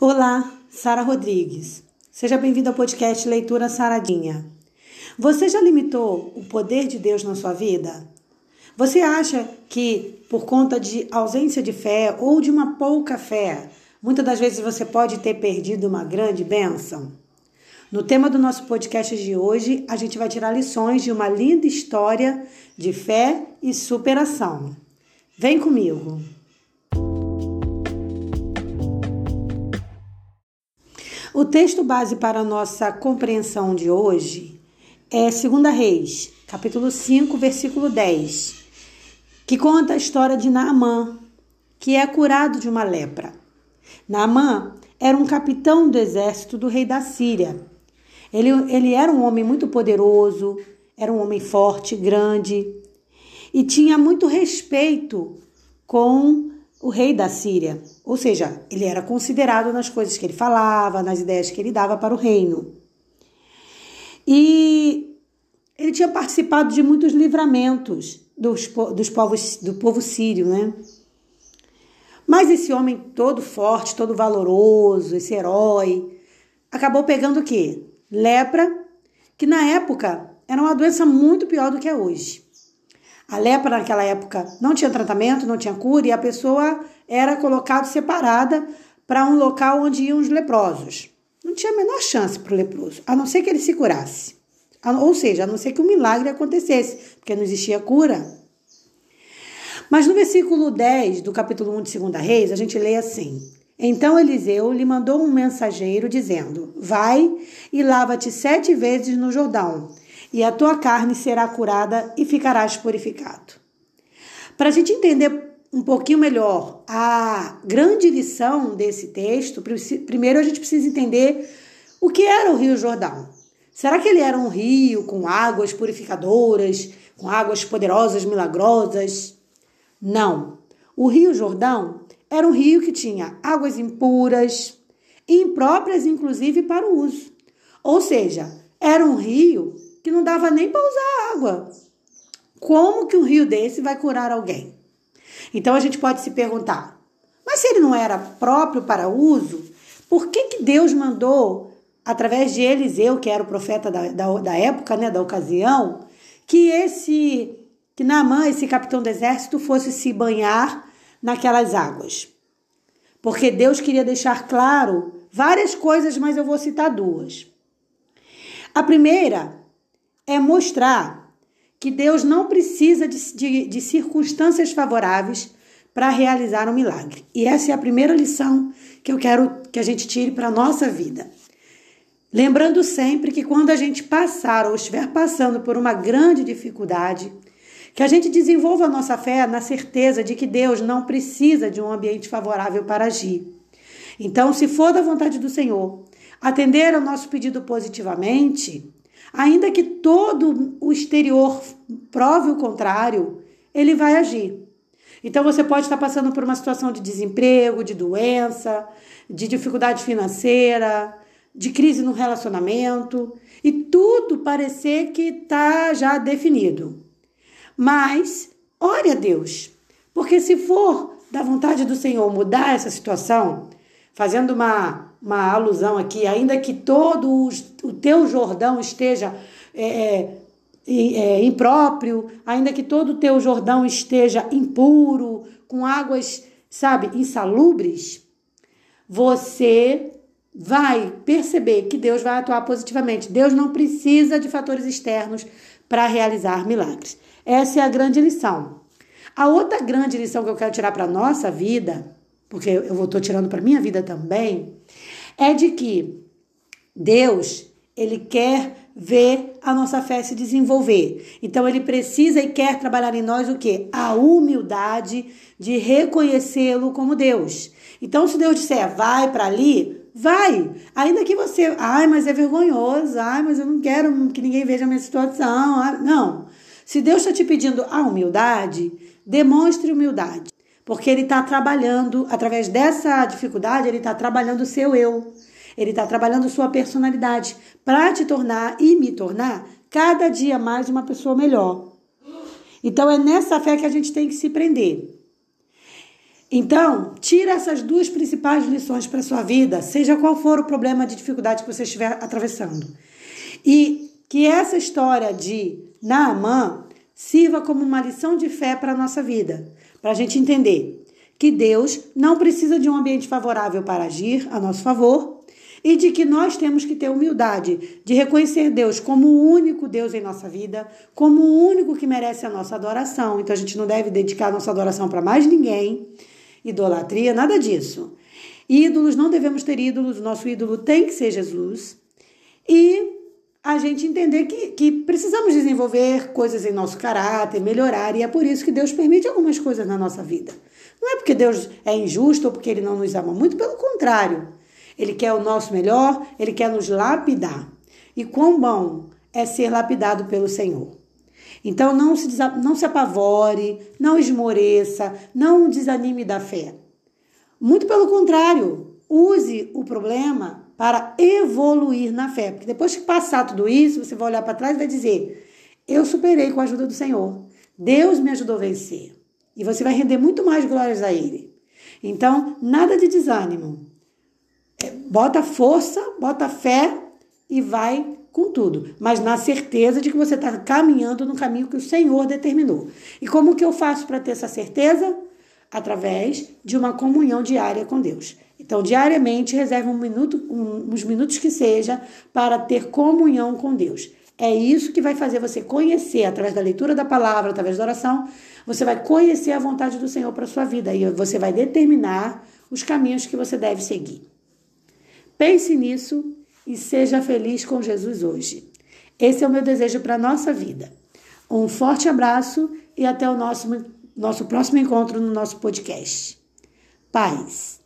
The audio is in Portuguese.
Olá, Sara Rodrigues. Seja bem-vindo ao podcast Leitura Saradinha. Você já limitou o poder de Deus na sua vida? Você acha que por conta de ausência de fé ou de uma pouca fé, muitas das vezes você pode ter perdido uma grande bênção? No tema do nosso podcast de hoje, a gente vai tirar lições de uma linda história de fé e superação. Vem comigo! O texto base para a nossa compreensão de hoje é 2 Reis, capítulo 5, versículo 10, que conta a história de Naamã, que é curado de uma lepra. Naamã era um capitão do exército do rei da Síria. Ele, ele era um homem muito poderoso, era um homem forte, grande e tinha muito respeito com o rei da Síria. Ou seja, ele era considerado nas coisas que ele falava, nas ideias que ele dava para o reino. E ele tinha participado de muitos livramentos dos, dos povos, do povo sírio, né? Mas esse homem todo forte, todo valoroso, esse herói, acabou pegando o quê? Lepra, que na época era uma doença muito pior do que é hoje. A lepra naquela época não tinha tratamento, não tinha cura e a pessoa era colocada separada para um local onde iam os leprosos. Não tinha a menor chance para o leproso, a não ser que ele se curasse. Ou seja, a não ser que um milagre acontecesse, porque não existia cura. Mas no versículo 10 do capítulo 1 de 2 Reis, a gente lê assim: Então Eliseu lhe mandou um mensageiro dizendo: Vai e lava-te sete vezes no Jordão e a tua carne será curada e ficarás purificado. Para a gente entender um pouquinho melhor a grande lição desse texto, primeiro a gente precisa entender o que era o Rio Jordão. Será que ele era um rio com águas purificadoras, com águas poderosas, milagrosas? Não. O Rio Jordão era um rio que tinha águas impuras, impróprias inclusive para o uso. Ou seja, era um rio que não dava nem para usar água. Como que um rio desse vai curar alguém? Então a gente pode se perguntar: mas se ele não era próprio para uso, por que, que Deus mandou, através de Eliseu, que era o profeta da, da, da época, né, da ocasião, que esse que Naamã, esse capitão do exército, fosse se banhar naquelas águas? Porque Deus queria deixar claro várias coisas, mas eu vou citar duas. A primeira é mostrar que Deus não precisa de, de, de circunstâncias favoráveis para realizar um milagre. E essa é a primeira lição que eu quero que a gente tire para a nossa vida. Lembrando sempre que quando a gente passar ou estiver passando por uma grande dificuldade, que a gente desenvolva a nossa fé na certeza de que Deus não precisa de um ambiente favorável para agir. Então, se for da vontade do Senhor, atender ao nosso pedido positivamente, Ainda que todo o exterior prove o contrário, ele vai agir. Então você pode estar passando por uma situação de desemprego, de doença, de dificuldade financeira, de crise no relacionamento e tudo parecer que está já definido. Mas ore a Deus, porque se for da vontade do Senhor mudar essa situação, fazendo uma uma alusão aqui, ainda que todo o teu Jordão esteja é, é, é, impróprio, ainda que todo o teu Jordão esteja impuro, com águas, sabe, insalubres, você vai perceber que Deus vai atuar positivamente. Deus não precisa de fatores externos para realizar milagres. Essa é a grande lição. A outra grande lição que eu quero tirar para a nossa vida porque eu estou tirando para minha vida também, é de que Deus, ele quer ver a nossa fé se desenvolver. Então ele precisa e quer trabalhar em nós o que? A humildade de reconhecê-lo como Deus. Então se Deus disser, vai para ali, vai. Ainda que você, ai, mas é vergonhoso, ai, mas eu não quero que ninguém veja a minha situação. Não. Se Deus está te pedindo a humildade, demonstre humildade. Porque ele está trabalhando, através dessa dificuldade, ele está trabalhando o seu eu. Ele está trabalhando sua personalidade para te tornar e me tornar cada dia mais uma pessoa melhor. Então é nessa fé que a gente tem que se prender. Então, tira essas duas principais lições para sua vida, seja qual for o problema de dificuldade que você estiver atravessando. E que essa história de Naamã sirva como uma lição de fé para a nossa vida, para a gente entender que Deus não precisa de um ambiente favorável para agir a nosso favor e de que nós temos que ter humildade de reconhecer Deus como o único Deus em nossa vida, como o único que merece a nossa adoração. Então a gente não deve dedicar a nossa adoração para mais ninguém, idolatria, nada disso. Ídolos, não devemos ter ídolos, nosso ídolo tem que ser Jesus. E a gente entender que, que precisamos desenvolver coisas em nosso caráter, melhorar, e é por isso que Deus permite algumas coisas na nossa vida. Não é porque Deus é injusto ou porque Ele não nos ama, muito pelo contrário. Ele quer o nosso melhor, Ele quer nos lapidar. E quão bom é ser lapidado pelo Senhor. Então não se, não se apavore, não esmoreça, não desanime da fé. Muito pelo contrário, use o problema para evoluir na fé. Porque depois que passar tudo isso, você vai olhar para trás e vai dizer: Eu superei com a ajuda do Senhor. Deus me ajudou a vencer. E você vai render muito mais glórias a Ele. Então, nada de desânimo. É, bota força, bota fé e vai com tudo, mas na certeza de que você está caminhando no caminho que o Senhor determinou. E como que eu faço para ter essa certeza? Através de uma comunhão diária com Deus. Então, diariamente, reserve um minuto, um, uns minutos que seja para ter comunhão com Deus. É isso que vai fazer você conhecer, através da leitura da palavra, através da oração, você vai conhecer a vontade do Senhor para sua vida e você vai determinar os caminhos que você deve seguir. Pense nisso e seja feliz com Jesus hoje. Esse é o meu desejo para a nossa vida. Um forte abraço e até o nosso, nosso próximo encontro no nosso podcast. Paz.